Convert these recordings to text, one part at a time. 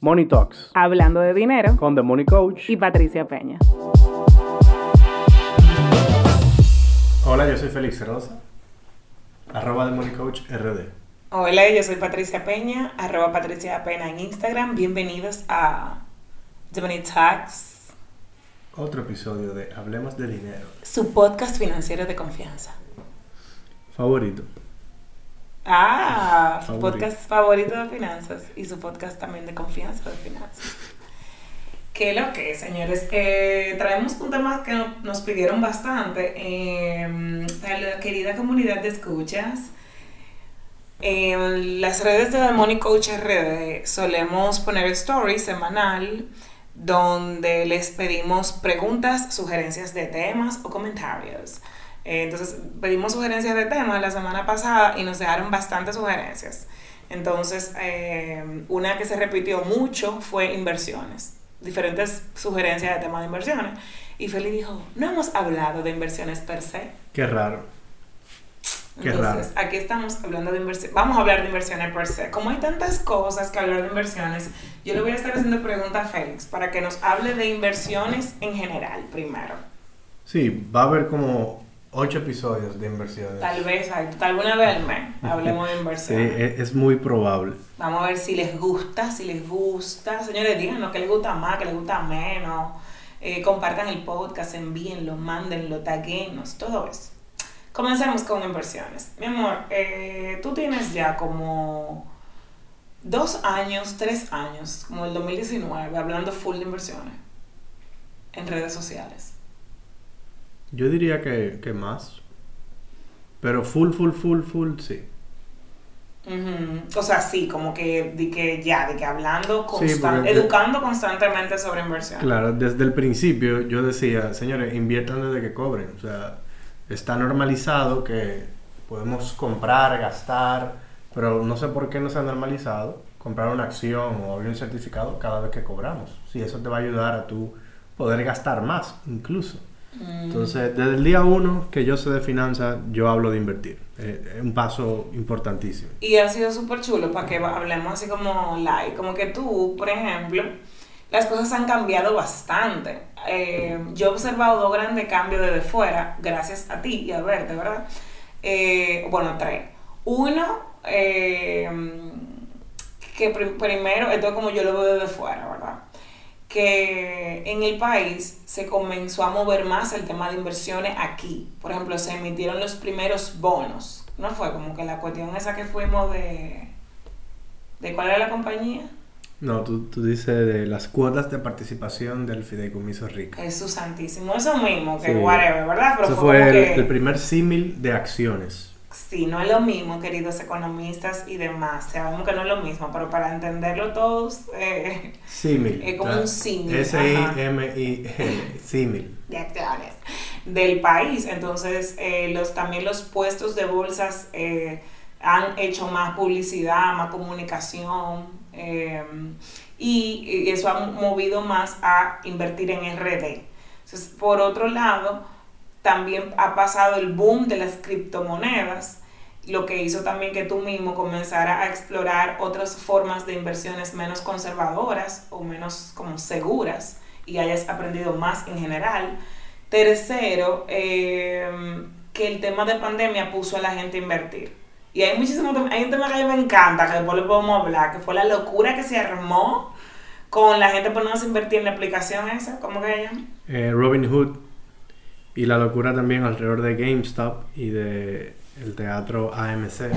Money Talks Hablando de dinero con The Money Coach. y Patricia Peña. Hola, yo soy Félix Rosa, arroba The Money Coach RD. Hola, yo soy Patricia Peña, arroba Patricia Peña en Instagram. Bienvenidos a The Money Talks, Otro episodio de Hablemos de Dinero. su podcast financiero de confianza. Favorito. Ah, su podcast favorito de finanzas y su podcast también de confianza de finanzas. ¿Qué lo que, señores? Eh, traemos un tema que no- nos pidieron bastante. eh, la querida comunidad de escuchas. En las redes de The Money Coach RD solemos poner story semanal donde les pedimos preguntas, sugerencias de temas o comentarios. Eh, Entonces pedimos sugerencias de temas la semana pasada y nos dejaron bastantes sugerencias. Entonces eh, una que se repitió mucho fue inversiones, diferentes sugerencias de temas de inversiones. Y Feli dijo, no hemos hablado de inversiones per se. Qué raro. Qué Entonces, aquí estamos hablando de inversiones. Vamos a hablar de inversiones per se. Como hay tantas cosas que hablar de inversiones, yo le voy a estar haciendo preguntas a Félix para que nos hable de inversiones en general primero. Sí, va a haber como ocho episodios de inversiones. Tal vez, tal vez una vez al mes hablemos de Sí, inversiones. es, es muy probable. Vamos a ver si les gusta, si les gusta. Señores, díganos qué les gusta más, qué les gusta menos. Eh, compartan el podcast, envíenlo, mándenlo, taguenos, todo eso. Comencemos con inversiones. Mi amor, eh, tú tienes ya como dos años, tres años, como el 2019, hablando full de inversiones en redes sociales. Yo diría que, que más. Pero full, full, full, full, sí. Ujú. O sea, sí, como que, de que ya, de que hablando, Sí, constan- porque- educando constantemente sobre inversiones. Claro, desde el principio yo decía, señores, inviertan desde que cobren. O sea, está normalizado que podemos comprar, gastar, pero no sé por qué no se ha normalizado comprar una acción o abrir un certificado cada vez que cobramos. Sí, eso te va a ayudar a tú poder gastar más, incluso. Mm. Entonces, desde el día uno que yo sé de finanzas, yo hablo de invertir. Eh, Es un paso importantísimo. Y ha sido súper chulo para que hablemos así como live. Como que tú, por ejemplo, las cosas han cambiado bastante. Eh, yo he observado dos grandes cambios desde fuera, gracias a ti y a verte, ¿verdad? Eh, bueno, tres. Uno, eh, que prim- primero, esto es como yo lo veo desde fuera, ¿verdad? Que en el país se comenzó a mover más el tema de inversiones aquí. Por ejemplo, se emitieron los primeros bonos. No fue como que la cuestión esa que fuimos de... ¿De cuál era la compañía? No, tú, tú dices de las cuotas de participación del fideicomiso rica. Jesús Santísimo. Eso mismo, que Sí. whatever, ¿verdad? Pero Eso fue, el, que... el primer símil de acciones. Sí, no es lo mismo, queridos economistas y demás. Sabemos que no es lo mismo, pero para entenderlo todos... eh, Símil. Es como un símil, S-I-M-I-L. Símil. de acciones del país. Entonces, eh, los, también los puestos de bolsas eh, han hecho más publicidad, más comunicación eh, y, y eso ha movido más a invertir en RD. Entonces, por otro lado, también ha pasado el boom de las criptomonedas, lo que hizo también que tú mismo comenzara a explorar otras formas de inversiones menos conservadoras o menos como seguras y hayas aprendido más en general. Tercero, eh, que el tema de pandemia puso a la gente a invertir. Y hay muchísimo hay un tema que a mí me encanta, que después le podemos hablar, que fue la locura que se armó con la gente poniéndose a invertir en la aplicación esa, ¿cómo que se llama? Eh, Robin Hood. Y la locura también alrededor de GameStop y de el teatro AMC.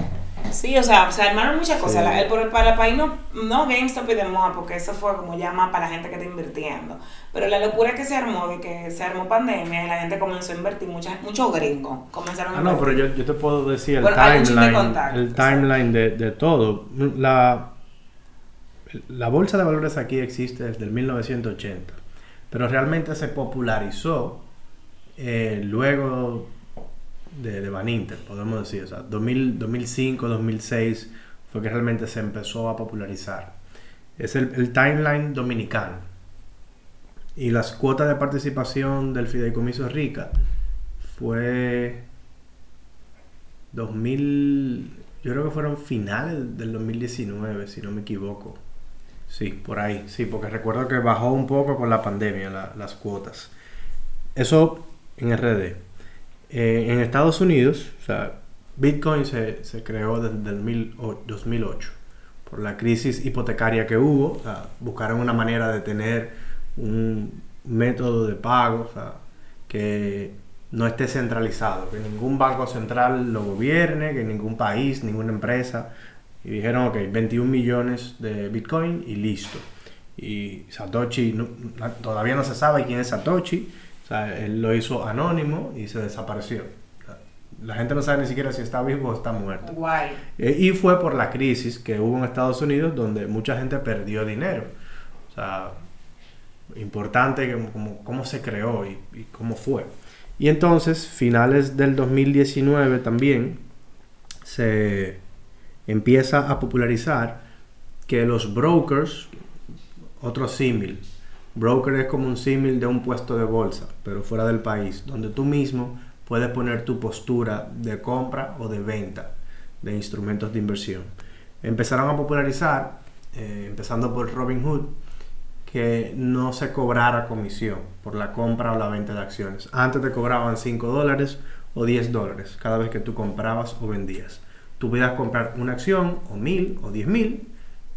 Sí, o sea, se armaron muchas cosas. Sí. La- el- para el país no, no GameStop y demás, porque eso fue como ya más para la gente que está invirtiendo. Pero la locura que se armó, de que se armó pandemia y la gente comenzó a invertir, muchos gringos comenzaron a Ah, no, invertir. pero yo, yo te puedo decir el timeline, el timeline de, de todo. La, la bolsa de valores aquí existe desde el 1980, pero realmente se popularizó eh, luego de, de Van Inter, podemos decir. O sea, 2000, 2005, 2006 fue que realmente se empezó a popularizar. Es el, el timeline dominicano. Y las cuotas de participación del fideicomiso Rica fue 2000, yo creo que fueron finales del 2019, si no me equivoco. Sí, por ahí, sí, porque recuerdo que bajó un poco con la pandemia las cuotas. Eso en RD. Eh, en Estados Unidos, o sea, Bitcoin se, creó desde el 2008 por la crisis hipotecaria que hubo. O sea, buscaron una manera de tener un método de pago que no esté centralizado, que ningún banco central lo gobierne, que ningún país, ninguna empresa. Y dijeron, ok, 21 millones de Bitcoin y listo. Y Satoshi, todavía no se sabe quién es Satoshi, o sea, él lo hizo anónimo y se desapareció. La gente no sabe ni siquiera si está vivo o está muerto. Guay. Eh, y fue por la crisis que hubo en Estados Unidos donde mucha gente perdió dinero. O sea, importante como, cómo se creó y, y cómo fue. Y entonces, finales del 2019 también, se empieza a popularizar que los brokers, otro símil, broker es como un símil de un puesto de bolsa, pero fuera del país, donde tú mismo puedes poner tu postura de compra o de venta de instrumentos de inversión. Empezaron a popularizar, eh, empezando por Robinhood, que no se cobrara comisión por la compra o la venta de acciones. Antes te cobraban 5 dólares o 10 dólares cada vez que tú comprabas o vendías. Tú podías comprar una acción o mil o diez mil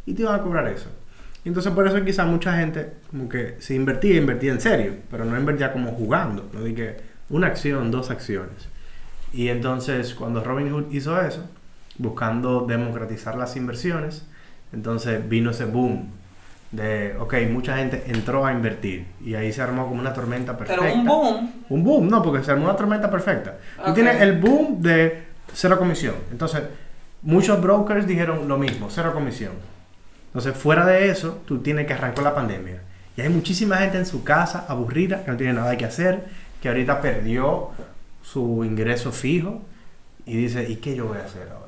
y te iban a cobrar eso. Entonces por eso quizá mucha gente como que se invertía, invertía en serio, pero no invertía como jugando. No dije una acción, dos acciones. Y entonces cuando Robinhood hizo eso, buscando democratizar las inversiones, entonces vino ese boom de, ok, mucha gente entró a invertir y ahí se armó como una tormenta perfecta. Pero un boom. Un boom, no, porque se armó una tormenta perfecta. Tú tienes el boom de cero comisión. Entonces, muchos brokers dijeron lo mismo, cero comisión. Entonces, fuera de eso, tú tienes que arrancar la pandemia. Y hay muchísima gente en su casa aburrida, que no tiene nada que hacer, que ahorita perdió su ingreso fijo y dice, ¿y qué yo voy a hacer ahora?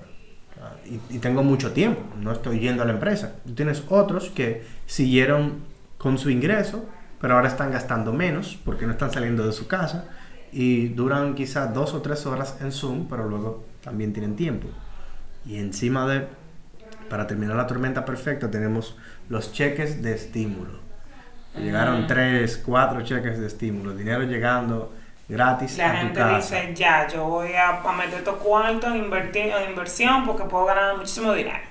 y, tengo mucho tiempo, no estoy yendo a la empresa. Tienes otros que siguieron con su ingreso, pero ahora están gastando menos porque no están saliendo de su casa y duran quizás dos o tres horas en Zoom, pero luego también tienen tiempo. Y encima de, para terminar la tormenta perfecta, tenemos los cheques de estímulo. Llegaron tres, cuatro cheques de estímulo, dinero llegando gratis. La gente dice, ya, yo voy a, meter estos cuartos en, en inversión porque puedo ganar muchísimo dinero.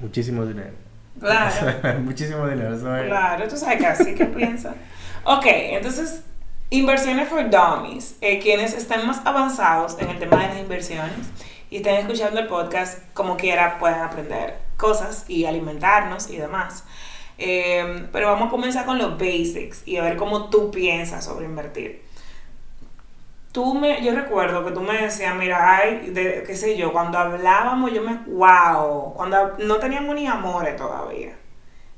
Muchísimo dinero. Claro. muchísimo dinero. Claro, tú sabes que así que piensa. Ok, entonces, inversiones for dummies. Eh, quienes están más avanzados en el tema de las inversiones y estén escuchando el podcast, como quiera, pueden aprender cosas y alimentarnos y demás. Em, pero vamos a comenzar con los basics y a ver cómo tú piensas sobre invertir. Tú me, yo recuerdo que tú me decías, mira, ay, de, qué sé yo, cuando hablábamos yo me, wow, cuando no teníamos ni amores todavía.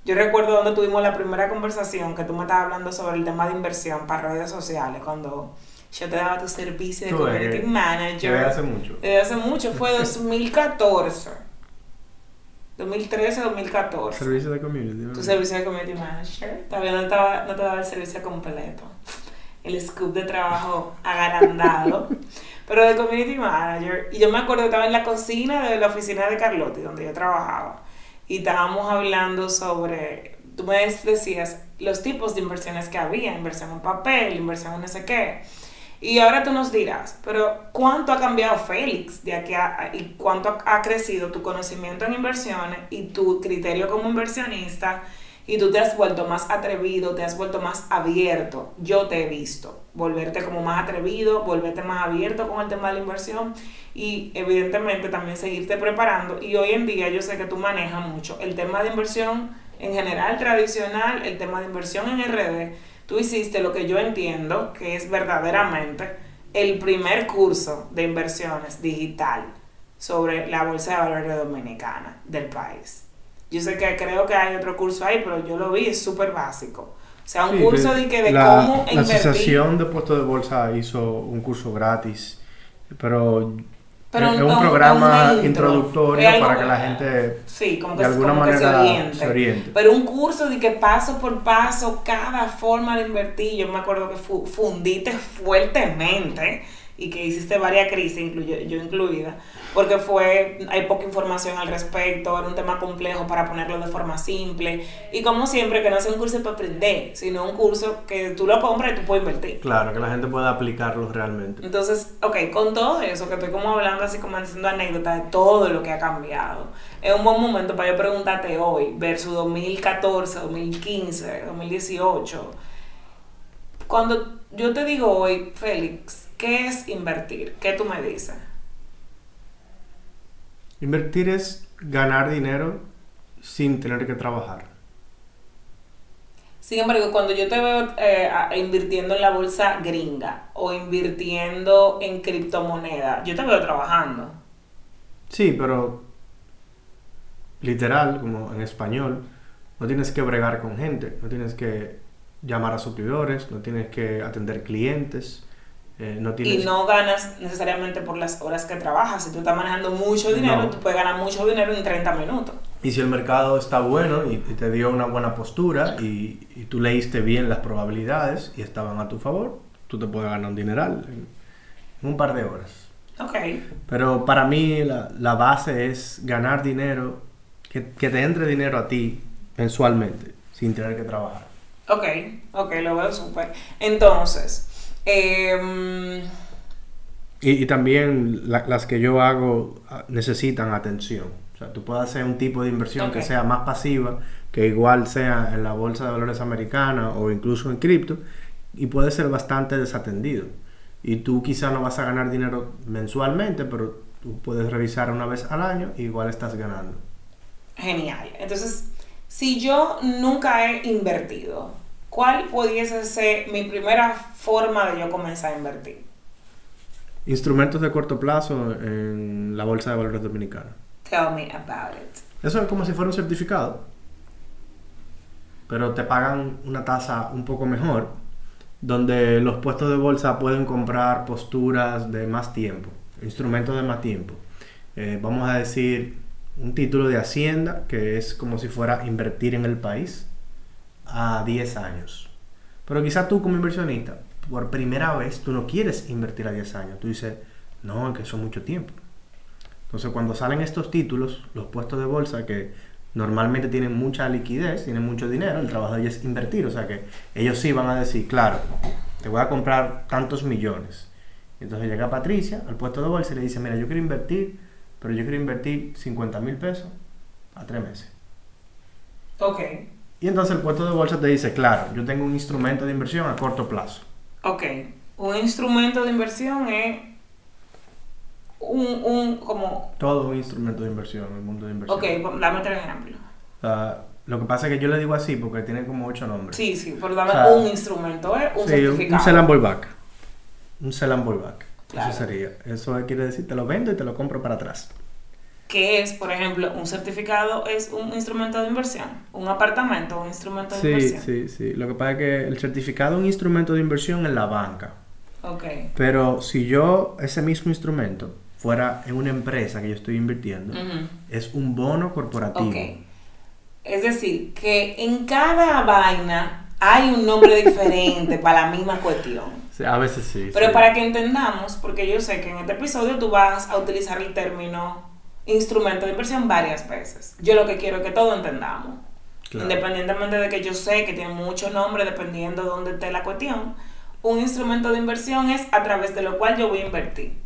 Yo recuerdo donde tuvimos la primera conversación que tú me estabas hablando sobre el tema de inversión para redes sociales, cuando yo te daba tu servicio de community manager. Desde hace mucho. Desde hace mucho, fue 2014. 2013, 2014. Servicio de community. Tu servicio de community manager. Todavía no, estaba, no te daba el servicio completo. El scoop de trabajo agrandado. pero de community manager. Y yo me acuerdo que estaba en la cocina de la oficina de Carlotti, donde yo trabajaba. Y estábamos hablando sobre. Tú me decías los tipos de inversiones que había: inversión en papel, inversión en no sé qué. Y ahora tú nos dirás, pero ¿cuánto ha cambiado Félix de aquí a, y cuánto ha crecido tu conocimiento en inversiones y tu criterio como inversionista? Y tú te has vuelto más atrevido, te has vuelto más abierto. Yo te he visto volverte como más atrevido, volverte más abierto con el tema de la inversión y evidentemente también seguirte preparando. Y hoy en día yo sé que tú manejas mucho el tema de inversión en general tradicional, el tema de inversión en RD tú hiciste lo que yo entiendo que es verdaderamente el primer curso de inversiones digital sobre la Bolsa de Valores Dominicana del país. Yo sé que creo que hay otro curso ahí, pero yo lo vi, es súper básico. O sea, un curso de, que de cómo invertir. La Asociación de Puestos de Bolsa hizo un curso gratis, pero es un, programa introductorio para que la gente sí, como que, de alguna manera se oriente. Pero un curso de que paso por paso, cada forma de invertir, yo me acuerdo que fundiste fuertemente y que hiciste varias crisis, incluyo, yo incluida, porque fue, hay poca información al respecto, era un tema complejo para ponerlo de forma simple, y como siempre, que no sea un curso para aprender, sino un curso que tú lo compras y tú puedes invertir. Claro, que la gente pueda aplicarlo realmente. Entonces, ok, con todo eso, que estoy como hablando así como haciendo anécdotas de todo lo que ha cambiado, es un buen momento para yo preguntarte hoy, versus 2014, 2015, 2018, cuando yo te digo hoy, Félix, ¿qué es invertir? ¿Qué tú me dices? Invertir es ganar dinero sin tener que trabajar. Sin embargo, cuando yo te veo eh, invirtiendo en la bolsa gringa o invirtiendo en criptomoneda, yo te veo trabajando. Sí, pero literal, como en español, no tienes que bregar con gente, no tienes que llamar a suplidores, no tienes que atender clientes. Eh, no tienes... Y no ganas necesariamente por las horas que trabajas. Si tú estás manejando mucho dinero, tú puedes ganar mucho dinero en 30 minutos. Y si el mercado está bueno y, te dio una buena postura y, y, tú leíste bien las probabilidades y estaban a tu favor, tú te puedes ganar un dineral en, un par de horas. Ok. Pero para mí la, la base es ganar dinero, que, que te entre dinero a ti mensualmente, sin tener que trabajar. Ok, ok, lo veo súper. Entonces, em, y, también las que yo hago ah, necesitan atención. O sea, tú puedes hacer un tipo de inversión que sea más pasiva, que igual sea en la bolsa de valores americana o incluso en cripto, y puede ser bastante desatendido. Y tú quizá no vas a ganar dinero mensualmente, pero tú puedes revisar una vez al año y igual estás ganando. Genial. Entonces, si yo nunca he invertido, ¿cuál pudiese ser mi primera forma de yo comenzar a invertir? Instrumentos de corto plazo en la Bolsa de Valores Dominicana. Tell me about it. Eso es como si fuera un certificado, pero te pagan una tasa un poco mejor, donde los puestos de bolsa pueden comprar posturas de más tiempo, instrumentos de más tiempo. Eh, vamos a decir un título de Hacienda, que es como si fuera invertir en el país a 10 años. Pero quizá tú como inversionista, por primera vez, tú no quieres invertir a 10 años. Tú dices, no, es que eso es mucho tiempo. Entonces cuando salen estos títulos, los puestos de bolsa que normalmente tienen mucha liquidez, tienen mucho dinero, el trabajo de ellos es invertir. O sea que ellos sí van a decir, claro, te voy a comprar tantos millones. Entonces llega Patricia al puesto de bolsa y le dice, mira, yo quiero invertir pero yo quiero invertir 50 mil pesos a tres meses. Ok. Y entonces el puesto de bolsa te dice, claro, yo tengo un instrumento de inversión a corto plazo. Ok. Un instrumento de inversión es un, un como... Todo un instrumento de inversión, el mundo de inversión. Ok, dame tres ejemplos. lo que pasa es que yo le digo así porque tiene como ocho nombres. Sí, sí, pero dame un instrumento, ¿eh? Un certificado. Un sell and back. Un sell and back. Eso sería. Eso quiere decir, te lo vendo y te lo compro para atrás. ¿Qué es, por ejemplo, un certificado es un instrumento de inversión? ¿Un apartamento un instrumento de inversión? Sí, sí, sí. Lo que pasa es que el certificado es un instrumento de inversión en la banca. Ok. Pero si yo, ese mismo instrumento, fuera en una empresa que yo estoy invirtiendo, es un bono corporativo. Ok. Es decir, que en cada vaina hay un nombre diferente para la misma cuestión a veces sí. Pero para que entendamos, porque yo sé que en este episodio tú vas a utilizar el término instrumento de inversión varias veces. Yo lo que quiero es que todo entendamos. Independientemente de que yo sé que tiene mucho nombre dependiendo de dónde esté la cuestión, un instrumento de inversión es a través de lo cual yo voy a invertir,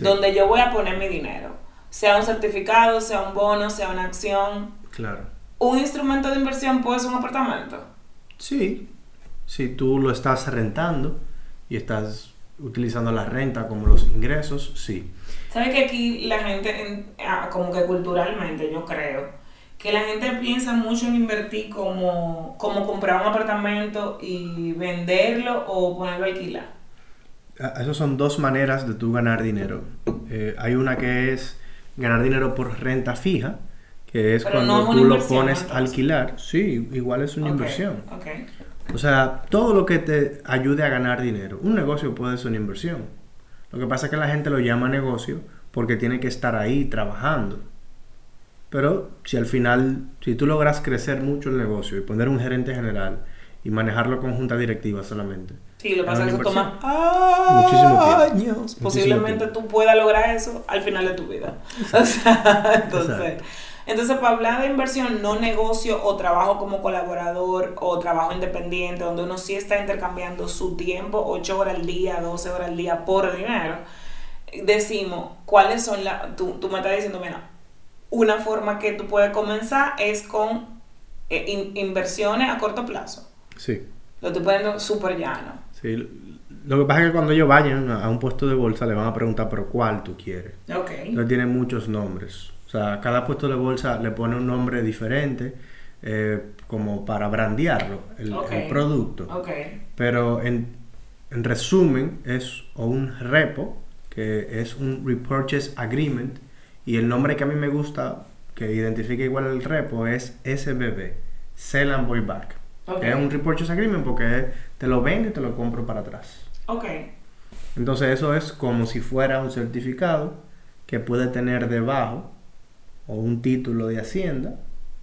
donde yo voy a poner mi dinero, sea un certificado, sea un bono, sea una acción. Claro. ¿Un instrumento de inversión puede ser un apartamento? Sí, si tú lo estás rentando y estás utilizando la renta como los ingresos, sí. ¿Sabes que aquí la gente, ah, como que culturalmente, yo creo, que la gente piensa mucho en invertir como, como comprar un apartamento y venderlo o ponerlo a alquilar? Ah, Esas son dos maneras de tú ganar dinero. Eh, hay una que es ganar dinero por renta fija, que es cuando tú lo pones a alquilar. Sí, igual es una inversión. Okay. O sea, todo lo que te ayude a ganar dinero. Un negocio puede ser una inversión. Lo que pasa es que la gente lo llama negocio porque tiene que estar ahí trabajando. Pero si al final, si tú logras crecer mucho el negocio y poner un gerente general y manejarlo con junta directiva solamente, Sí, lo que pasa es que eso toma años. Muchísimo Posiblemente tiempo. tú puedas lograr eso al final de tu vida. O sea, entonces, Exacto. Entonces, para hablar de inversión, no negocio o trabajo como colaborador o trabajo independiente, donde uno sí está intercambiando su tiempo, 8 horas al día, 12 horas al día por dinero, decimos cuáles son las. Tú, tú me estás diciendo, mira, una forma que tú puedes comenzar es con eh, in- inversiones a corto plazo. Sí. Lo estoy poniendo súper llano. Sí, lo- que pasa es que cuando ellos vayan a a un puesto de bolsa le van a preguntar, pero ¿cuál tú quieres? Ok. Entonces tiene muchos nombres. O sea, cada puesto de bolsa le pone un nombre diferente eh, como para brandearlo, el, producto. Ok. Pero en, en resumen es o un repo, que es un repurchase agreement, y el nombre que a mí me gusta, que identifica igual el repo, es SBB, Sell and Buy Back. Ok. Es un repurchase agreement porque te lo vendo y te lo compro para atrás. Ok. Entonces eso es como si fuera un certificado que puede tener debajo o un título de Hacienda,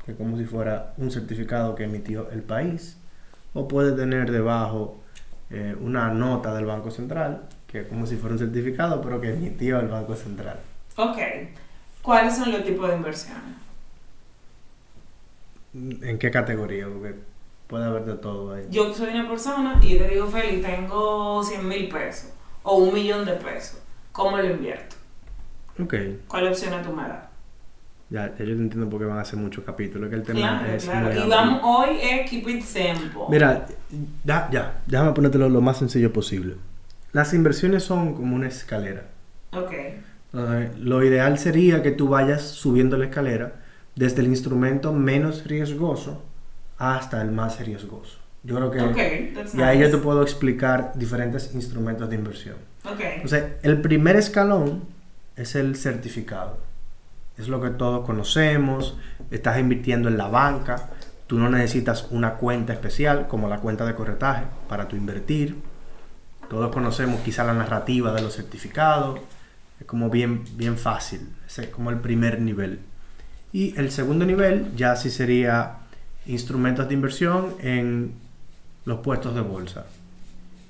que es como si fuera un certificado que emitió el país, o puede tener debajo eh, una nota del Banco Central, que es como si fuera un certificado, pero que emitió el Banco Central. Ok. ¿Cuáles son los tipos de inversiones? ¿En qué categoría? Porque puede haber de todo ahí. Yo soy una persona y te digo, Feli, tengo 100 mil pesos o un millón de pesos. ¿Cómo lo invierto? Ok, ¿Cuáles opciones tú me das? Ya, ya yo te entiendo por qué van a hacer muchos capítulos, que el tema Claro, es claro. muy Y vamos, hoy es keep it simple. Mira, ya, ya, déjame ponértelo lo más sencillo posible. Las inversiones son como una escalera. Ok. Eh, lo ideal sería que tú vayas subiendo la escalera desde el instrumento menos riesgoso hasta el más riesgoso. Yo creo que Ok, that's y ahí nice. yo te puedo explicar diferentes instrumentos de inversión. Ok. Entonces, el primer escalón es el certificado. Es lo que todos conocemos. Estás invirtiendo en la banca. Tú no necesitas una cuenta especial como la cuenta de corretaje para tu invertir. Todos conocemos quizá la narrativa de los certificados. Es como bien, bien fácil. Es como el primer nivel. Y el segundo nivel ya sí sería instrumentos de inversión en los puestos de bolsa.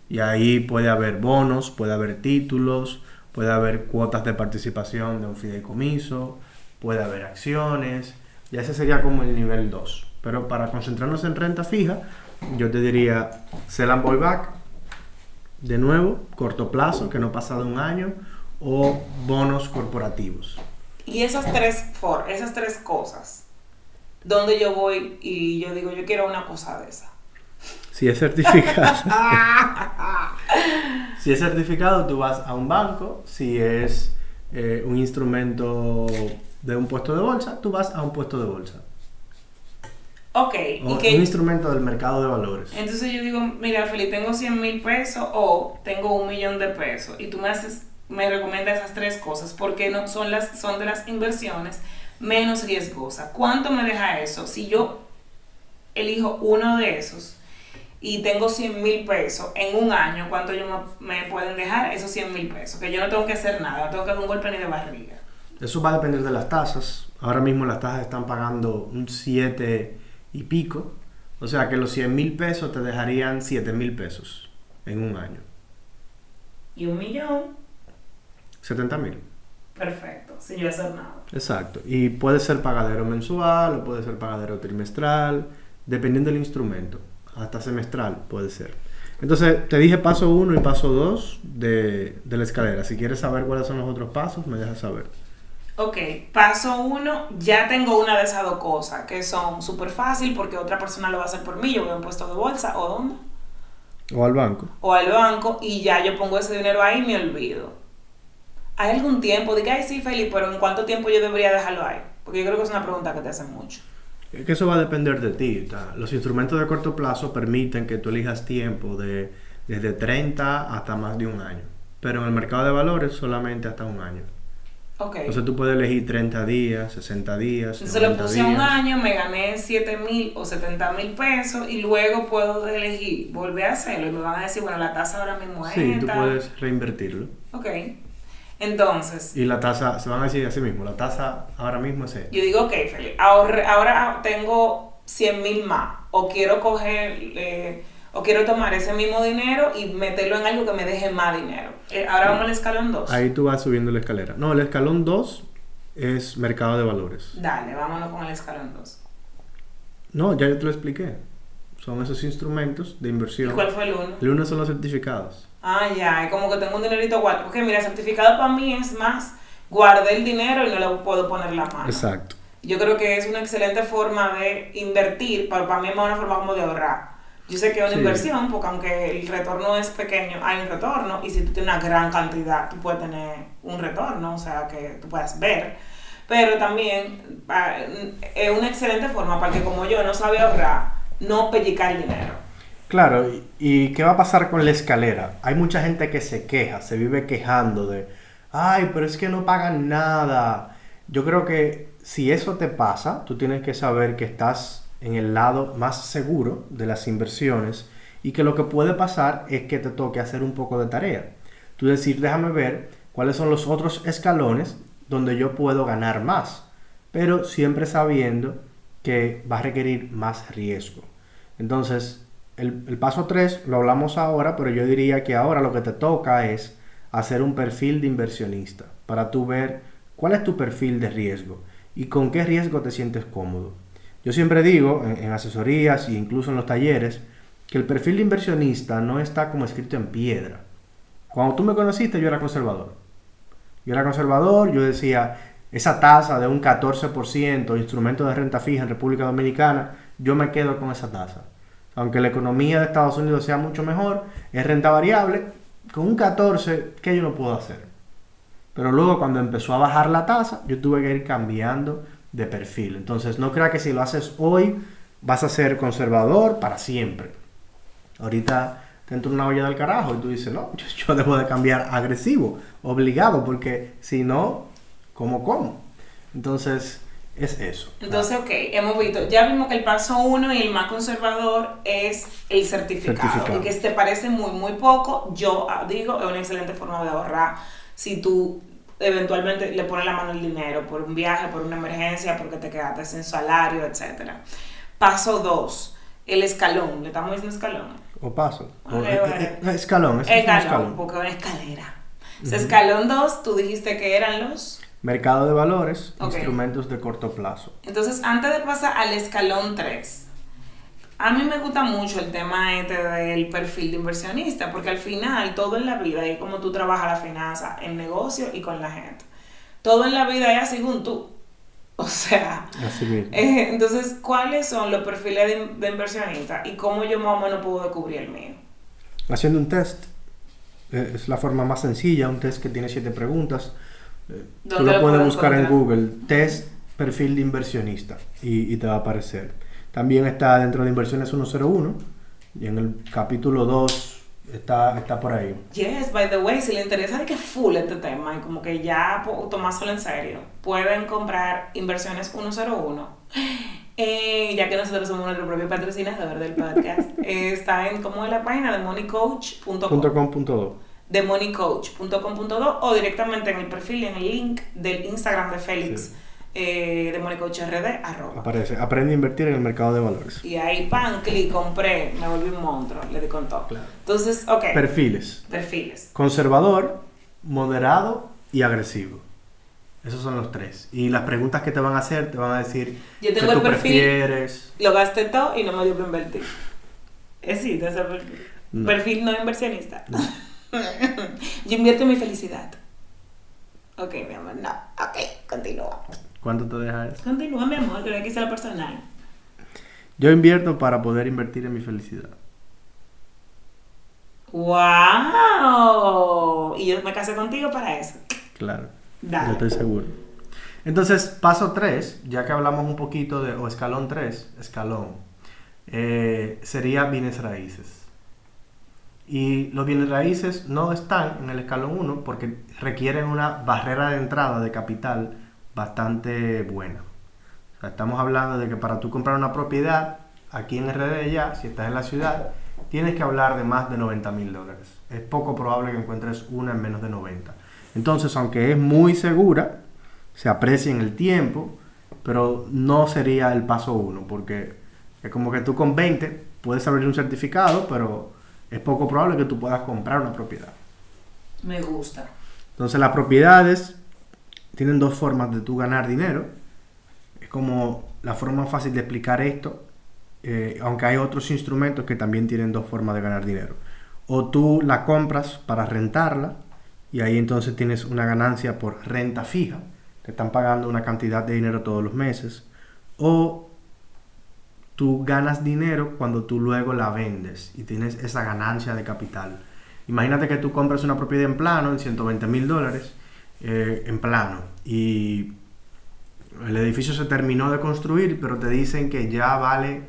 Y ahí puede haber bonos, puede haber títulos, puede haber cuotas de participación de un fideicomiso, puede haber acciones. Y ese sería como el nivel 2. Pero para concentrarnos en renta fija, yo te diría sell and buy back, de nuevo, corto plazo, que no pasa de un año, o bonos corporativos. Y esas tres, for, esas tres cosas, donde yo voy y yo digo, yo quiero una cosa de esa. Si es certificado, si es certificado, tú vas a un banco. Si es eh, un instrumento de un puesto de bolsa, tú vas a un puesto de bolsa. Ok, O y un instrumento del mercado de valores. entonces yo digo, mira, Feli, tengo 100 mil pesos o tengo un millón de pesos y tú me haces, me recomiendas esas tres cosas porque no son las son de las inversiones menos riesgosas. ¿Cuánto me deja eso? Si yo elijo uno de esos y tengo 100 mil pesos en un año, ¿cuánto yo me, me pueden dejar esos 100 mil pesos? Que yo no tengo que hacer nada, no tengo que dar un golpe ni de barriga. Eso va a depender de las tasas. Ahora mismo las tasas están pagando un 7 y pico. O sea que los 100 mil pesos te dejarían 7 mil pesos en un año. Y un millón, 70 mil. perfecto, sin yo hacer nada. Exacto. Y puede ser pagadero mensual o puede ser pagadero trimestral, dependiendo del instrumento. Hasta semestral puede ser. Entonces, te dije paso 1 y paso 2 de, de la escalera. Si quieres saber cuáles son los otros pasos, me dejas saber. Ok, paso uno, ya tengo una de esas dos cosas que son súper fácil porque otra persona lo va a hacer por mí. Yo voy a un puesto de bolsa o dónde, O al banco. o al banco y ya yo pongo ese dinero ahí y me olvido. ¿Hay algún tiempo? Diga, ay, sí, Feli, pero ¿en cuánto tiempo yo debería dejarlo ahí? Porque yo creo que es una pregunta que te hacen mucho. Es que eso va a depender de ti. Los instrumentos de corto plazo permiten que tú elijas tiempo de desde 30 hasta más de un año. Pero en el mercado de valores solamente hasta un año. Ok. Entonces tú puedes elegir 30 días, 60 días. Entonces lo 90 puse a un días. año, me gané 7 mil o 70 mil pesos y luego puedo elegir volver a hacerlo y me van a decir, bueno, la tasa ahora mismo es Sí, tú puedes reinvertirlo. Ok. Entonces, Y la tasa, se van a decir así mismo, la tasa ahora mismo es esta. yo digo, ok, Feli, ahorre- ahora tengo 100 mil más o quiero coger, eh, o quiero tomar ese mismo dinero y meterlo en algo que me deje más dinero. Eh, ahora vamos al escalón 2. Ahí tú vas subiendo la escalera. No, el escalón 2 es mercado de valores. Dale, vámonos con el escalón 2. No, ya yo te lo expliqué. Son esos instrumentos de inversión. ¿Y cuál fue el 1? El 1 son los certificados. Ah, ya, como que tengo un dinerito guardado. Porque mira, certificado para mí es más, guardé el dinero y no le puedo poner la mano. Exacto. Yo creo que es una excelente forma de invertir, para, para mí es una forma como de ahorrar. Yo sé que es una Sí. inversión, porque aunque el retorno es pequeño, hay un retorno, y si tú tienes una gran cantidad, tú puedes tener un retorno, o sea, que tú puedas ver. Pero también ah, es una excelente forma para que como yo no sabía ahorrar, no pellicar el dinero. Claro, y qué va a pasar con la escalera? Hay mucha gente que se queja, se vive quejando de, ay, pero es que no pagan nada. Yo creo que si eso te pasa, tú tienes que saber que estás en el lado más seguro de las inversiones y que lo que puede pasar es que te toque hacer un poco de tarea. Tú decir, déjame ver cuáles son los otros escalones donde yo puedo ganar más, pero siempre sabiendo que va a requerir más riesgo. Entonces, el, el paso 3 lo hablamos ahora, pero yo diría que ahora lo que te toca es hacer un perfil de inversionista para tú ver cuál es tu perfil de riesgo y con qué riesgo te sientes cómodo. Yo siempre digo en, asesorías e incluso en los talleres que el perfil de inversionista no está como escrito en piedra. Cuando tú me conociste yo era conservador. Yo era conservador, yo decía, esa tasa de un 14%, instrumento de renta fija en República Dominicana, yo me quedo con esa tasa. Aunque la economía de Estados Unidos sea mucho mejor, es renta variable, con un 14, ¿qué yo no puedo hacer? Pero luego cuando empezó a bajar la tasa, yo tuve que ir cambiando de perfil. Entonces no crea que si lo haces hoy vas a ser conservador para siempre. Ahorita te entra una olla del carajo y tú dices, no, yo, yo debo de cambiar agresivo, obligado, porque si no, ¿cómo como? Entonces es eso. Entonces, ok, hemos visto, ya vimos que el paso uno y el más conservador es el certificado, Certificado. y que te parece muy, muy poco, yo ah, digo, es una excelente forma de ahorrar si tú eventualmente le pones la mano al dinero por un viaje, por una emergencia, porque te quedaste sin salario, etc. Paso dos, el escalón, le estamos diciendo escalón. O paso. O, Ok, eh, eh, escalón, es Escalón, escalón. porque es una escalera. Ese escalón 2, tú dijiste que eran los... Mercado de valores, Ok. instrumentos de corto plazo. Entonces, antes de pasar al escalón 3, a mí me gusta mucho el tema este del perfil de inversionista, porque al final todo en la vida, y como tú trabajas la finanza en negocio y con la gente, todo en la vida es según tú. O sea, Así mismo. eh, entonces, ¿cuáles son los perfiles de, de inversionista y cómo yo más o menos puedo descubrir el mío? Haciendo un test. eh, es la forma más sencilla, un test que tiene siete preguntas. Eh, Tú ¿Dónde lo lo puedes buscar en? Google, test perfil de inversionista, y, y te va a aparecer. También está dentro de Inversiones 101, y en el capítulo 2 está, está por ahí. Yes, by the way, si le interesa de que full este tema y como que ya tomárselo en serio, pueden comprar Inversiones 101. Eh, ya que nosotros somos nuestro propio patrocinador del podcast, Eh, está en como en la página de moneycoach.com, Punto com, punto do. de moneycoach.com.do o directamente en el perfil, en el link del Instagram de Félix, Sí. Eh, de moneycoachrd, arroba. Aparece, aprende a invertir en el mercado de valores. Y ahí, pan, clic, compré, me volví un monstruo, le di con todo. Claro. Entonces, ok, Perfiles. perfiles. Conservador, moderado y agresivo. Esos son los tres. Y las preguntas que te van a hacer te van a decir Yo qué tengo el tú perfil. prefieres. Lo gasté todo y no me dio para invertir. Es sí, de perfil. No. Perfil no inversionista. Yo invierto en mi felicidad. Ok, mi amor, no. Ok, continúa. ¿Cuánto te deja eso? Continúa, mi amor, que hay que ser personal. Yo invierto para poder invertir en mi felicidad. ¡Wow! Y yo me casé contigo para eso. Claro. Dale. Yo estoy seguro. Entonces, paso 3, ya que hablamos un poquito de, o escalón 3, escalón, eh, sería bienes raíces. Y los bienes raíces no están en el escalón 1 porque requieren una barrera de entrada de capital bastante buena. O sea, estamos hablando de que para tú comprar una propiedad aquí en RD ya, si estás en la ciudad, tienes que hablar de más de 90 mil dólares. Es poco probable que encuentres una en menos de 90. Entonces, aunque es muy segura, se aprecia en el tiempo, pero no sería el paso 1 porque Es como que tú con 20 puedes abrir un certificado, pero es poco probable que tú puedas comprar una propiedad. Me gusta. Entonces las propiedades tienen dos formas de tú ganar dinero. Es como la forma fácil de explicar esto, eh, aunque hay otros instrumentos que también tienen dos formas de ganar dinero. O tú la compras para rentarla y ahí entonces tienes una ganancia por renta fija, te están pagando una cantidad de dinero todos los meses. O tú ganas dinero cuando tú luego la vendes y tienes esa ganancia de capital. Imagínate que tú compras una propiedad en plano en 120 mil dólares eh, en plano y el edificio se terminó de construir, pero te dicen que ya vale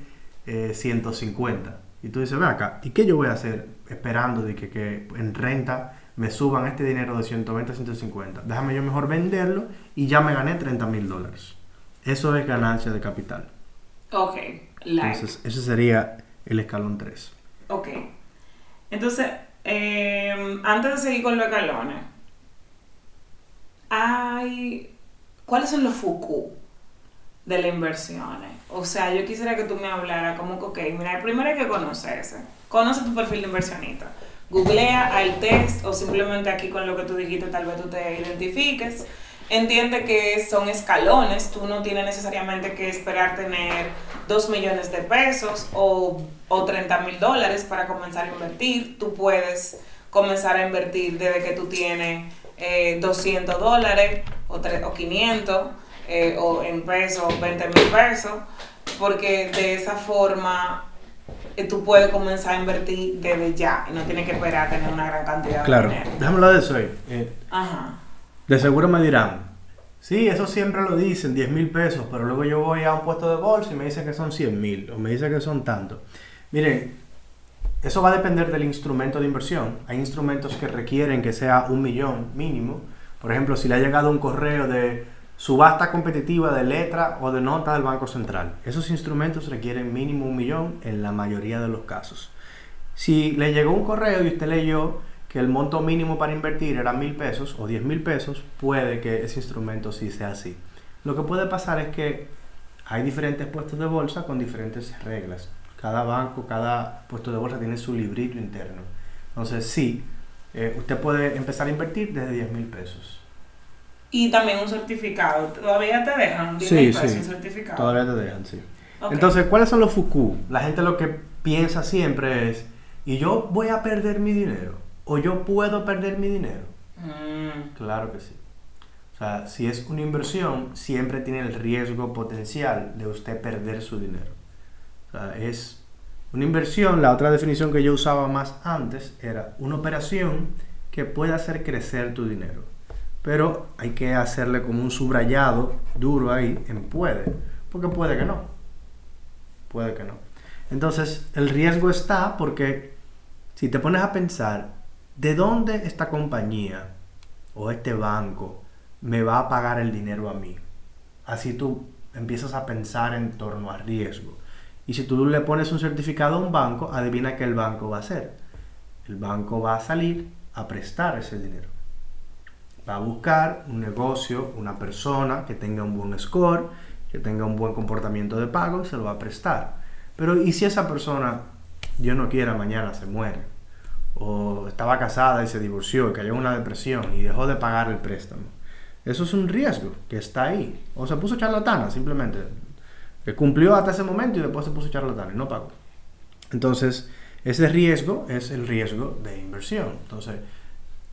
150. Eh, y tú dices, ve acá, ¿y qué yo voy a hacer esperando de que, que en renta me suban este dinero de 120 a 150? Déjame yo mejor venderlo y ya me gané 30 mil dólares. Eso es ganancia de capital. Ok, Entonces, ese sería el escalón 3. Ok. Entonces, eh, antes de seguir con los escalones, hay. ¿Cuáles son los FUCU de las inversiones? O sea, yo quisiera que tú me hablaras como que, ok, mira, primero hay que conocerse. Conoce tu perfil de inversionista. Googlea al test o simplemente aquí con lo que tú dijiste tal vez tú te identifiques. Entiende que son escalones, tú no tienes necesariamente que esperar tener 2 millones de pesos o, o 30 mil dólares para comenzar a invertir. Tú puedes comenzar a invertir desde que tú tienes eh, 200 dólares o, o 500 eh, o en pesos 20 mil pesos, porque de esa forma eh, tú puedes comenzar a invertir desde ya y no tienes que esperar a tener una gran cantidad de dinero. Claro, déjame hablar de eso ahí. Eh, Ajá. De seguro me dirán, sí, eso siempre lo dicen, 10 mil pesos, pero luego yo voy a un puesto de bolsa y me dicen que son 100 mil o me dicen que son tanto. Miren, eso va a depender del instrumento de inversión. Hay instrumentos que requieren que sea un millón mínimo. Por ejemplo, si le ha llegado un correo de subasta competitiva de letra o de nota del Banco Central. Esos instrumentos requieren mínimo un millón en la mayoría de los casos. Si le llegó un correo y usted leyó que el monto mínimo para invertir era mil pesos o diez mil pesos, puede que ese instrumento sí sea así. Lo que puede pasar es que hay diferentes puestos de bolsa con diferentes reglas. Cada banco, cada puesto de bolsa tiene su librito interno. Entonces, sí, eh, usted puede empezar a invertir desde 10 mil pesos. Y también un certificado. ¿Todavía te dejan? 10 Sí, pesos sí. un certificado. Todavía te dejan, sí. Entonces, ¿cuáles son los FUCU? La gente lo que piensa siempre es, ¿y yo voy a perder mi dinero? ¿O yo puedo perder mi dinero? Mm, Claro que sí. O sea, si es una inversión, siempre tiene el riesgo potencial de usted perder su dinero. Es una inversión, la otra definición que yo usaba más antes era una operación que puede hacer crecer tu dinero. Pero hay que hacerle como un subrayado duro ahí en puede, porque puede que no. Puede que no. Entonces, el riesgo está porque si te pones a pensar, ¿de dónde esta compañía o este banco me va a pagar el dinero a mí? Así tú empiezas a pensar en torno a riesgo. Y si tú le pones un certificado a un banco, adivina qué el banco va a hacer. El banco va a salir a prestar ese dinero. Va a buscar un negocio, una persona que tenga un buen score, que tenga un buen comportamiento de pago se lo va a prestar. Pero ¿y si esa persona, Dios no quiera, mañana se muere? O estaba casada y se divorció y cayó en una depresión y dejó de pagar el préstamo. Eso es un riesgo que está ahí. O se puso charlatana simplemente. Que cumplió hasta ese momento y después se puso charlatana y no pagó. Entonces, ese riesgo es el riesgo de inversión. Entonces,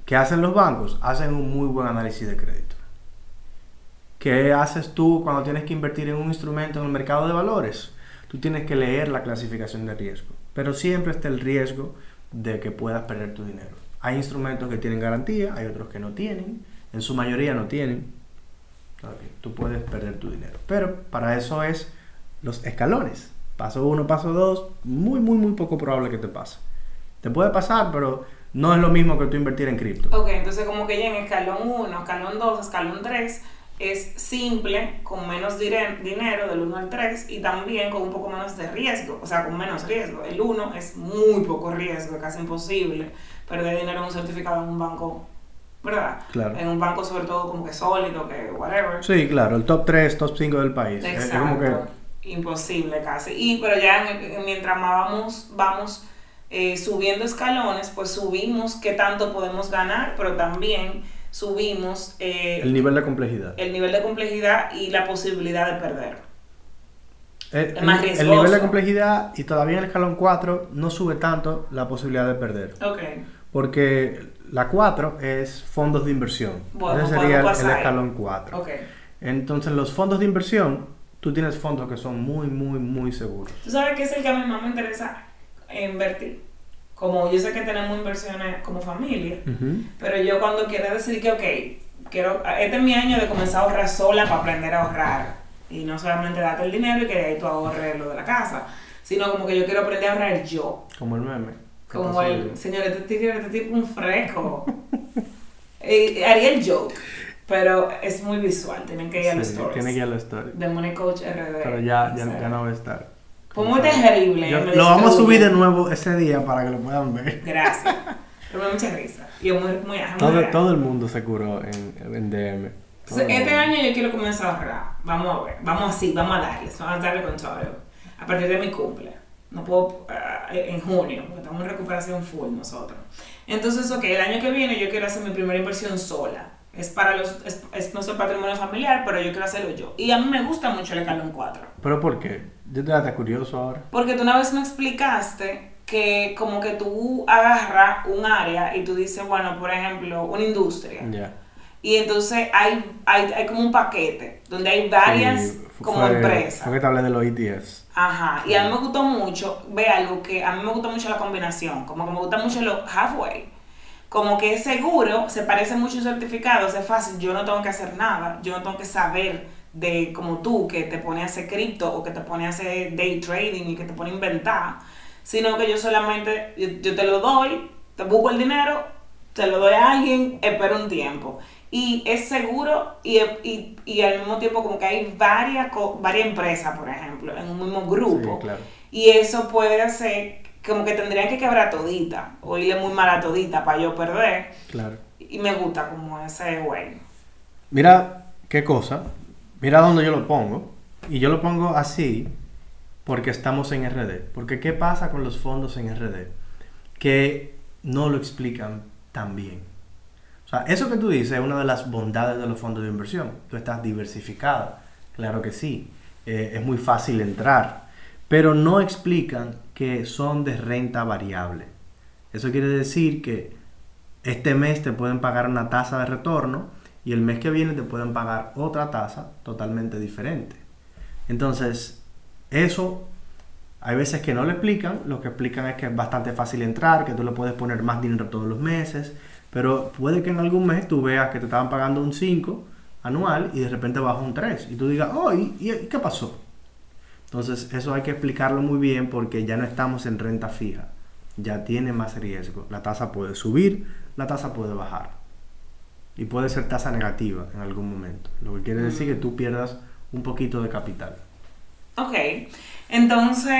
¿qué hacen los bancos? Hacen un muy buen análisis de crédito. ¿Qué haces tú cuando tienes que invertir en un instrumento en el mercado de valores? Tú tienes que leer la clasificación de riesgo. Pero siempre está el riesgo de que puedas perder tu dinero. Hay instrumentos que tienen garantía, hay otros que no tienen. En su mayoría no tienen. Tú puedes perder tu dinero. Pero para eso es los escalones. Paso 1, paso 2, muy, muy, muy poco probable que te pase. Te puede pasar, pero no es lo mismo que tú invertir en cripto. Ok, entonces como que ya en escalón 1, escalón 2, escalón 3 es simple, con menos dinero del 1 al 3 y también con un poco menos de riesgo, o sea, con menos riesgo. El 1 es muy poco riesgo, casi imposible perder dinero en un certificado en un banco, ¿verdad? Claro. En un banco sobre todo como que sólido, que whatever. Sí, claro, el top 3, top 5 del país. Es- Es como que Exacto. Imposible casi. Y pero ya en- mientras más vamos, vamos eh, subiendo escalones, pues subimos qué tanto podemos ganar, pero también subimos eh, El nivel de complejidad. el nivel de complejidad y la posibilidad de perder. Eh, es más el- el, nivel de complejidad y todavía en el escalón 4 no sube tanto la posibilidad de perder. Ok. Porque la 4 es fondos de inversión. Bueno, Ese sería el, el escalón 4. Ok. Entonces, los fondos de inversión, tú tienes fondos que son muy, muy, muy seguros. ¿Tú sabes qué es el que a mí más me interesa invertir? Como yo sé que tenemos inversiones como familia, pero yo cuando quiero decidir que, ok, quiero, este es mi año de comenzar a ahorrar sola para aprender a ahorrar. Y no solamente darte el dinero y que de ahí tú ahorres lo de la casa, sino como que yo quiero aprender a ahorrar yo. Como el meme. Como el, yo. señor, este tipo, este tipo es un fresco. Eh, haría el joke, pero es muy visual, tienen que ir a los stories. tiene que ir a la story. De Money Coach RD. Pero ya, ya, ya no va a estar. Fue muy terrible. Yo- lo vamos a subir de nuevo ese día para que lo puedan ver. Gracias. Pero me da mucha risa. Y es muy, muy, es muy Todo, todo el mundo se curó en, en DM. Entonces, este año yo quiero comenzar a ahorrar. Vamos a ver. Vamos así, vamos a darles. Vamos a darle con todo. A partir de mi cumple. No puedo ah, en junio, porque estamos en recuperación full nosotros. Entonces, ok, el año que viene yo quiero hacer mi primera inversión sola. Es para los, es, es nuestro patrimonio familiar, pero yo quiero hacerlo yo. Y a mí me gusta mucho el escalón 4. ¿Pero por qué? Yo te da curioso ahora. Porque tú una vez me explicaste que como que tú agarras un área y tú dices, bueno, por ejemplo, una industria. Ya. Y entonces hay, hay, hay como un paquete donde hay varias Sí, como fue- empresas. Fue que te hablé de los E ETFs. Ajá. Y a mí me gustó mucho, ve algo que a mí me gusta mucho la combinación, como que me gusta mucho lo halfway. Como que es seguro, se parece mucho a un certificado, es fácil, yo no tengo que hacer nada, yo no tengo que saber de como tú que te pone a hacer cripto o que te pone a hacer day trading y que te pone a inventar, sino que yo solamente, yo, yo te lo doy, te busco el dinero, te lo doy a alguien, espero un tiempo. Y es seguro y, y, y al mismo tiempo como que hay varias, varias empresas, por ejemplo, en un mismo grupo. Sí, claro. Y eso puede hacer como que tendrían que quebrar todita o irle muy mal a todita para yo perder. Claro. Y me gusta como ese güey. Mira qué cosa. Mira dónde yo lo pongo. Y yo lo pongo así porque estamos en RD. Porque ¿qué pasa con los fondos en RD? Que no lo explican tan bien. O sea, eso que tú dices es una de las bondades de los fondos de inversión. Tú estás diversificada. Claro que sí. Eh, es muy fácil entrar. Pero no explican que son de renta variable. Eso quiere decir que este mes te pueden pagar una tasa de retorno y el mes que viene te pueden pagar otra tasa totalmente diferente. Entonces, eso hay veces que no lo explican, lo que explican es que es bastante fácil entrar, que tú le puedes poner más dinero todos los meses, pero puede que en algún mes tú veas que te estaban pagando un 5 anual y de repente baja un 3 y tú digas, oh, ¿y, y qué pasó? Entonces, eso hay que explicarlo muy bien porque ya no estamos en renta fija, ya tiene más riesgo. La tasa puede subir, la tasa puede bajar y puede ser tasa negativa en algún momento, lo que quiere decir que tú pierdas un poquito de capital. Ok, entonces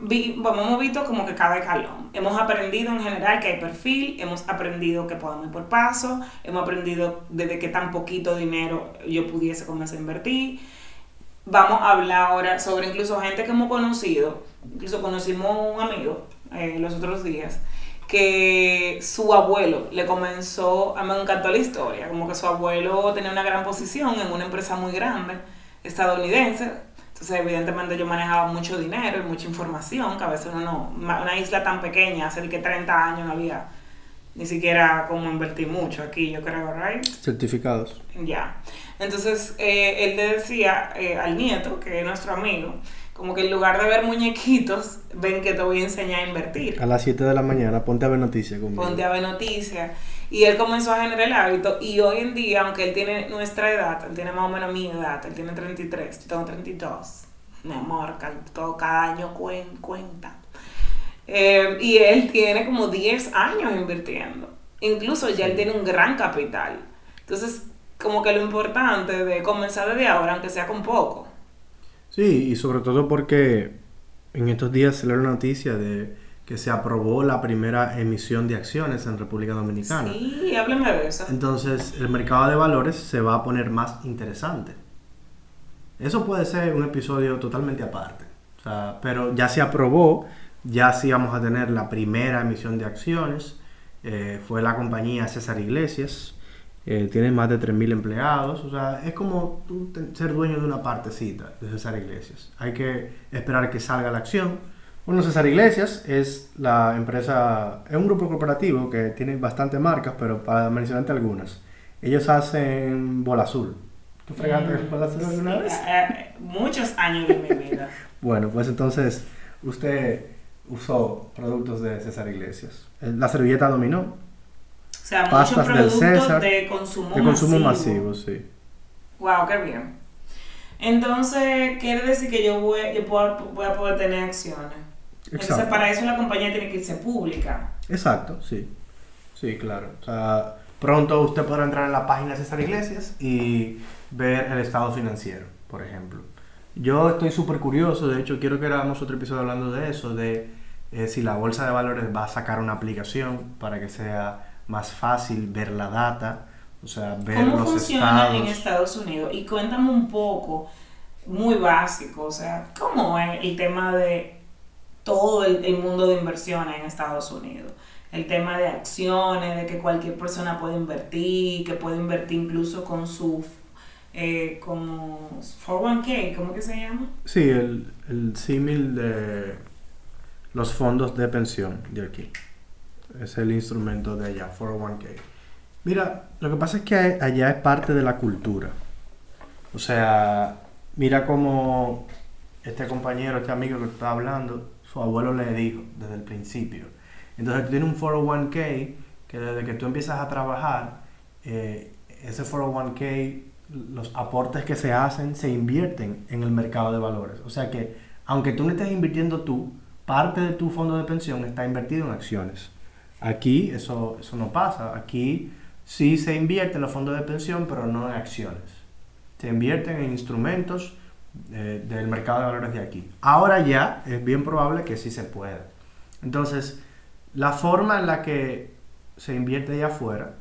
vi, bueno, hemos visto como que cada escalón. Hemos aprendido en general que hay perfil, hemos aprendido que podemos ir por paso, hemos aprendido desde qué tan poquito dinero yo pudiese comenzar a invertir. Vamos a hablar ahora sobre incluso gente que hemos conocido, incluso conocimos un amigo eh, los otros días, que su abuelo le comenzó, a me encantó la historia, como que su abuelo tenía una gran posición en una empresa muy grande estadounidense, entonces evidentemente yo manejaba mucho dinero y mucha información, que a veces uno no, una isla tan pequeña, hace que 30 años no había ni siquiera como invertir mucho aquí, yo creo, right? Certificados. Ya. Entonces, eh, él le decía eh, al nieto, que es nuestro amigo, como que en lugar de ver muñequitos, ven que te voy a enseñar a invertir. A las 7 de la mañana, ponte a ver noticias conmigo. Ponte a ver noticias. Y él comenzó a generar el hábito. Y hoy en día, aunque él tiene nuestra edad, él tiene más o menos mi edad, él tiene 33, yo tengo 32. Mi amor, todo cada año cuen- cuenta. Eh, y él tiene como 10 años invirtiendo. Incluso ya él tiene un gran capital. Entonces, como que lo importante de comenzar desde ahora, aunque sea con poco. Sí, y sobre todo porque en estos días se le la noticia de que se aprobó la primera emisión de acciones en República Dominicana. Sí, háblame de eso. Entonces, el mercado de valores se va a poner más interesante. Eso puede ser un episodio totalmente aparte. O sea, pero ya se aprobó, ya sí vamos a tener la primera emisión de acciones. Eh, fue la compañía César Iglesias. Eh, tiene más de 3.000 empleados. O sea, es como tú ser dueño de una partecita de César Iglesias. Hay que esperar que salga la acción. Bueno, César Iglesias es la empresa, es un grupo corporativo que tiene bastantes marcas, pero para mencionarte algunas. Ellos hacen bola azul. ¿Tú fregaste Mm, bola azul alguna sí, vez? eh, eh, muchos años de mi vida. Bueno, pues entonces usted usó productos de César Iglesias. Eh, La servilleta dominó, O sea, muchos Pastas del productos César, de consumo de consumo masivo. masivo, sí. Wow, qué bien. Entonces, quiere decir que yo voy, yo puedo- voy a poder tener acciones. Entonces, Exacto. para eso la compañía tiene que irse pública. Exacto, sí. Sí, claro. O sea, pronto usted podrá entrar en la página de César Iglesias y ver el estado financiero, por ejemplo. Yo estoy súper curioso, de hecho quiero que hagamos otro episodio hablando de eso, de eh, si la bolsa de valores va a sacar una aplicación para que sea más fácil ver la data, o sea, ver ¿Cómo los funciona estados. en Estados Unidos? Y cuéntame un poco, muy básico, o sea, ¿cómo es el tema de todo el, el mundo de inversiones en Estados Unidos? El tema de acciones, de que cualquier persona puede invertir, que puede invertir incluso con su, eh, como 401k, ¿cómo que se llama? Sí, el, el símil de los fondos de pensión de aquí. Es el instrumento de allá, 401k. Mira, lo que pasa es que allá es parte de la cultura. O sea, mira cómo este compañero, este amigo que está hablando, su abuelo le dijo desde el principio. Entonces tú tienes un 401k que desde que tú empiezas a trabajar, eh, ese 401k, los aportes que se hacen se invierten en el mercado de valores. O sea que, aunque tú no estés invirtiendo tú, parte de tu fondo de pensión está invertido en acciones. Aquí eso, eso no pasa. Aquí sí se invierte en los fondos de pensión, pero no en acciones. Se invierten en instrumentos eh, del mercado de valores de aquí. Ahora ya es bien probable que sí se pueda. Entonces, la forma en la que se invierte allá afuera,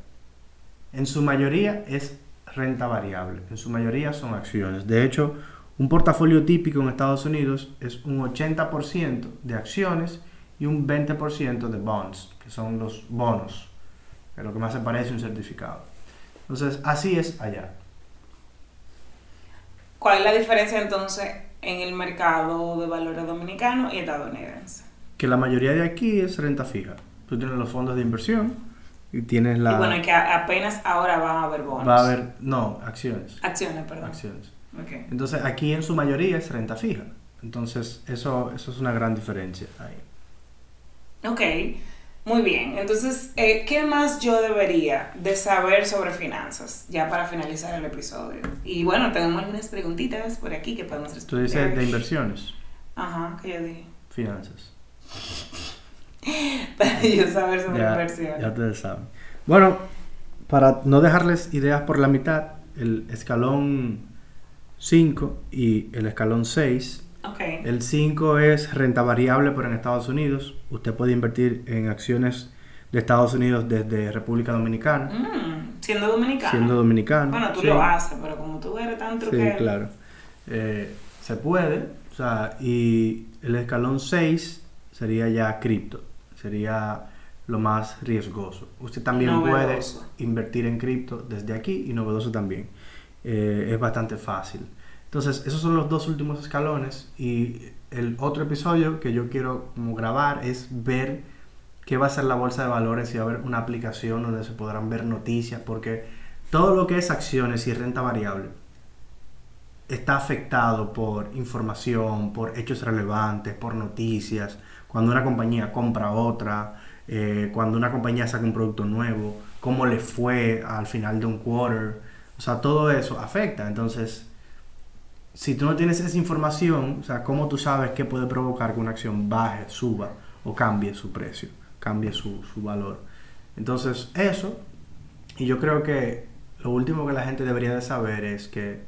en su mayoría es renta variable, en su mayoría son acciones. De hecho, un portafolio típico en Estados Unidos es un 80% de acciones y un 20% de bonds, que son los bonos, que es lo que más se parece a un certificado. Entonces, así es allá. ¿Cuál es la diferencia entonces en el mercado de valores dominicano y estadounidense? Que la mayoría de aquí es renta fija. Tú tienes los fondos de inversión y tienes la... Y bueno, que apenas ahora van a haber bonos. Va a haber... No, acciones. Acciones, perdón. Acciones. Ok. Entonces, aquí en su mayoría es renta fija. Entonces, eso, eso es una gran diferencia ahí. Ok, muy bien. Entonces, eh, ¿qué más yo debería de saber sobre finanzas? Ya para finalizar el episodio. Y bueno, tenemos algunas preguntitas por aquí que podemos Tú responder. dices de inversiones, Ajá, que yo dije. finanzas. Para yo saber sobre Ya, inversión. ya ustedes saben. Bueno, para no dejarles ideas por la mitad, el escalón 5 y el escalón 6. Ok. El 5 es renta variable, pero en Estados Unidos. Usted puede invertir en acciones de Estados Unidos desde República Dominicana, Mm, siendo dominicano. siendo dominicano. Bueno, tú Sí. lo haces, pero como tú eres tan Sí, truquero. claro. Eh, se puede, o sea, y el escalón 6 sería ya cripto, sería lo más riesgoso. Usted también Novedoso. puede invertir en cripto desde aquí y novedoso también. Eh, es bastante fácil. Entonces, esos son los dos últimos escalones y el otro episodio que yo quiero como grabar es ver qué va a ser la bolsa de valores y va a haber una aplicación donde se podrán ver noticias porque todo lo que es acciones y renta variable está afectado por información, por hechos relevantes, por noticias, cuando una compañía compra otra, eh, cuando una compañía saca un producto nuevo, cómo le fue al final de un quarter, o sea, todo eso afecta. Entonces, si tú no tienes esa información, o sea, ¿cómo tú sabes qué puede provocar que una acción baje, suba o cambie su precio, cambie su, su valor? Entonces, eso, y yo creo que lo último que la gente debería de saber es que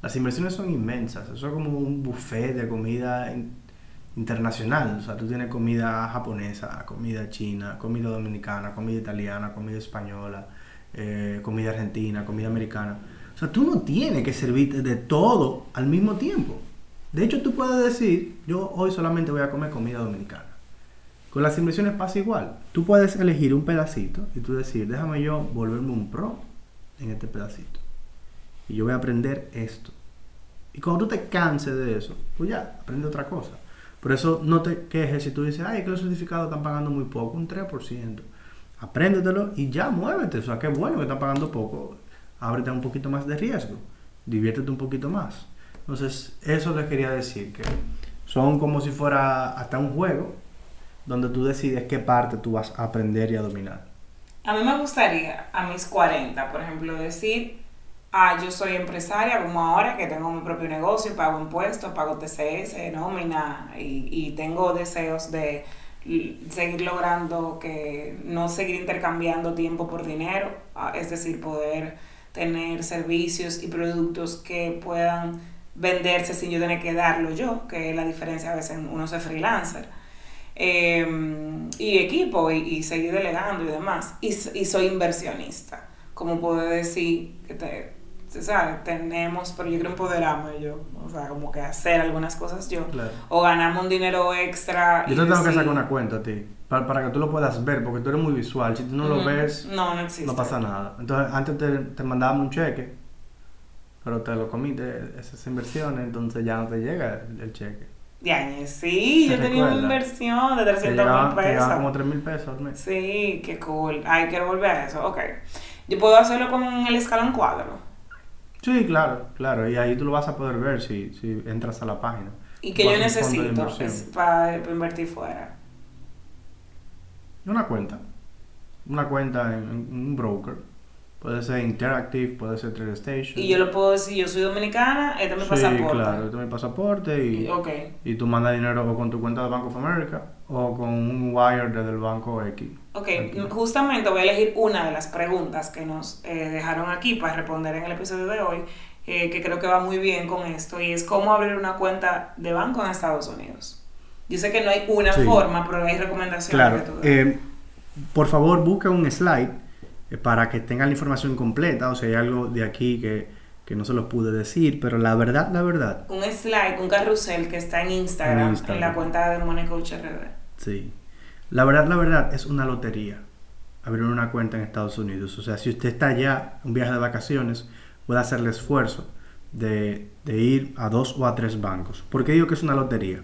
las inversiones son inmensas, eso es como un buffet de comida internacional, o sea, tú tienes comida japonesa, comida china, comida dominicana, comida italiana, comida española, eh, comida argentina, comida americana. O sea, tú no tienes que servirte de todo al mismo tiempo. De hecho, tú puedes decir, yo hoy solamente voy a comer comida dominicana. Con las inversiones pasa igual. Tú puedes elegir un pedacito y tú decir, déjame yo volverme un pro en este pedacito. Y yo voy a aprender esto. Y cuando tú te canses de eso, pues ya, aprende otra cosa. Por eso no te quejes si tú dices, ay, que los certificados están pagando muy poco, un 3%. Apréndetelo y ya muévete. O sea, qué bueno que están pagando poco. Ábrete un poquito más de riesgo. Diviértete un poquito más. Entonces, eso les quería decir, que son como si fuera hasta un juego donde tú decides qué parte tú vas a aprender y a dominar. A mí me gustaría, a mis 40, por ejemplo, decir, ah, yo soy empresaria como ahora que tengo mi propio negocio, pago impuestos, pago TCS, nómina y, y tengo deseos de seguir logrando que no seguir intercambiando tiempo por dinero, ah, es decir, poder tener servicios y productos que puedan venderse sin yo tener que darlo yo, que es la diferencia a veces uno es freelancer. Em, y equipo y, seguir delegando y demás. Y, y soy inversionista, como puedo decir que te, ¿sabes? Tenemos, pero yo quiero empoderarme yo, o sea, como que hacer algunas cosas yo, o ganamos un dinero extra. Yo te tengo que sacar una cuenta a ti, para, para, que tú lo puedas ver, porque tú eres muy visual, si tú no lo ves, no, no, existe. no pasa nada. Entonces, antes te, te mandábamos un cheque, pero te lo comiste, esas inversiones, entonces ya no te llega el, cheque. De sí, yo tenía una inversión de 300 mil pesos. Como 3 mil pesos al mes. Sí, qué cool. Ay, quiero volver a eso. Ok. Yo puedo hacerlo con el escalón cuadro. Sí, claro, claro. Y ahí tú lo vas a poder ver si, si entras a la página. ¿Y que yo necesito para, invertir fuera? Una cuenta. Una cuenta en, un broker. Puede ser Interactive, puede ser Trade Station. Y yo lo puedo decir, yo soy dominicana, este es mi sí, claro, este es mi pasaporte y, okay. y tú mandas dinero o con tu cuenta de Bank of America o con un wire desde el banco X. Ok, justamente voy a elegir una de las preguntas que nos eh, dejaron aquí para responder en el episodio de hoy, eh, que creo que va muy bien con esto, y es cómo abrir una cuenta de banco en Estados Unidos. Yo sé que no hay una forma, pero hay recomendaciones claro. que tú eh, por favor, busque un slide para que tengan la información completa, o sea, hay algo de aquí que, que no se los pude decir, pero la verdad, la verdad. Un slide, un carrusel que está en Instagram, en, la cuenta de Money Coach Sí. La verdad, la verdad, es una lotería abrir una cuenta en Estados Unidos. O sea, si usted está allá, un viaje de vacaciones, puede hacer el esfuerzo de, ir a dos o a tres bancos. ¿Por qué digo que es una lotería?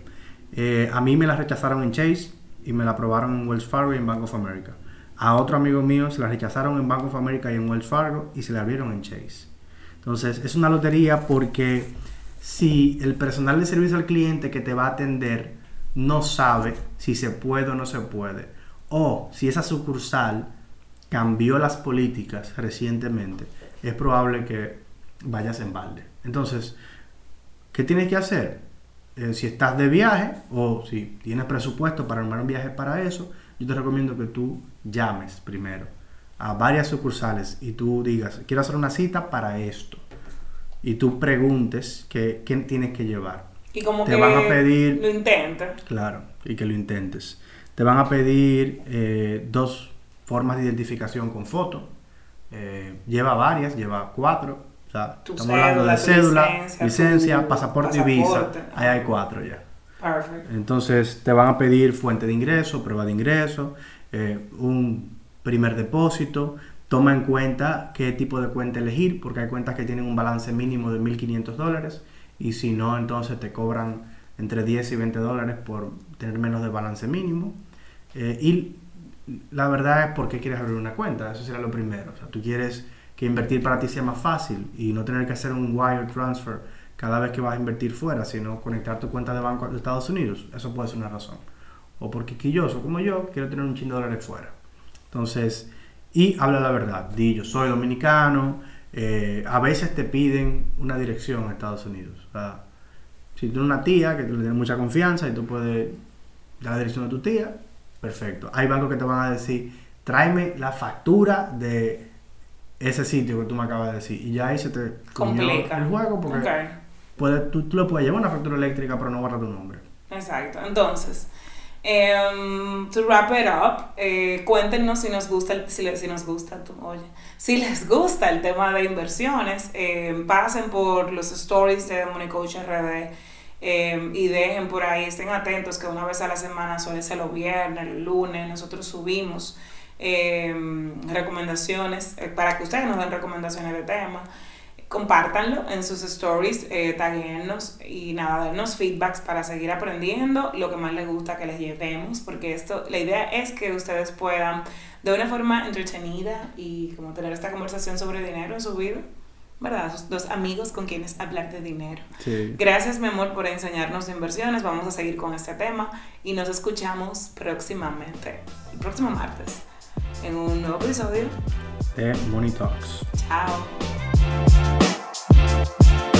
Eh, a mí me la rechazaron en Chase y me la aprobaron en Wells Fargo y en Bank of America. A otro amigo mío se la rechazaron en Bank of America y en Wells Fargo y se la abrieron en Chase. Entonces, es una lotería porque si el personal de servicio al cliente que te va a atender no sabe si se puede o no se puede. O si esa sucursal cambió las políticas recientemente, es probable que vayas en balde. Entonces, ¿qué tienes que hacer? Eh, si estás de viaje o si tienes presupuesto para armar un viaje para eso, yo te recomiendo que tú llames primero a varias sucursales y tú digas, quiero hacer una cita para esto. Y tú preguntes qué, qué tienes que llevar. Y como te van a pedir... Lo intentes. Claro, y que lo intentes. Te van a pedir eh, dos formas de identificación con foto. Eh, lleva varias, lleva cuatro. O sea, estamos hablando de cédula, licencia, pasaporte, y visa. Ahí hay cuatro ya. Perfecto. Entonces te van a pedir fuente de ingreso, prueba de ingreso, eh, un primer depósito. Toma en cuenta qué tipo de cuenta elegir, porque hay cuentas que tienen un balance mínimo de 1.500 dólares y si no, entonces te cobran entre 10 y 20 dólares por tener menos de balance mínimo. Eh, y la verdad es por qué quieres abrir una cuenta, eso sería lo primero. O sea, tú quieres que invertir para ti sea más fácil y no tener que hacer un wire transfer cada vez que vas a invertir fuera, sino conectar tu cuenta de banco de Estados Unidos. Eso puede ser una razón. O porque quilloso como yo, quiero tener un chin de dólares fuera. Entonces, y habla la verdad. Di, yo soy dominicano, eh, a veces te piden una dirección a Estados Unidos. O sea, si tú tienes una tía que tú le tienes mucha confianza y tú puedes dar la dirección de tu tía, perfecto. Hay bancos que te van a decir, tráeme la factura de ese sitio que tú me acabas de decir. Y ya ahí se te complica el juego porque tú, tú le puedes llevar una factura eléctrica pero no guarda tu nombre. Exacto. Entonces, Um, to wrap it up, eh, cuéntenos si nos gusta, el, si, si, nos gusta, oye, si les gusta el tema de inversiones, eh, pasen por los stories de Money Coach RD eh, y dejen por ahí, estén atentos que una vez a la semana, suele ser los viernes, el lunes, nosotros subimos recomendaciones para que ustedes nos den recomendaciones de temas compártanlo en sus stories, eh, y nada, darnos feedbacks para seguir aprendiendo lo que más les gusta que les llevemos, porque esto, la idea es que ustedes puedan de una forma entretenida y como tener esta conversación sobre dinero en su vida. ¿Verdad? Dos amigos con quienes hablar de dinero. Gracias, mi amor, por enseñarnos de inversiones. Vamos a seguir con este tema y nos escuchamos próximamente, el próximo martes, en un nuevo episodio de Money Talks. Chao. Thank you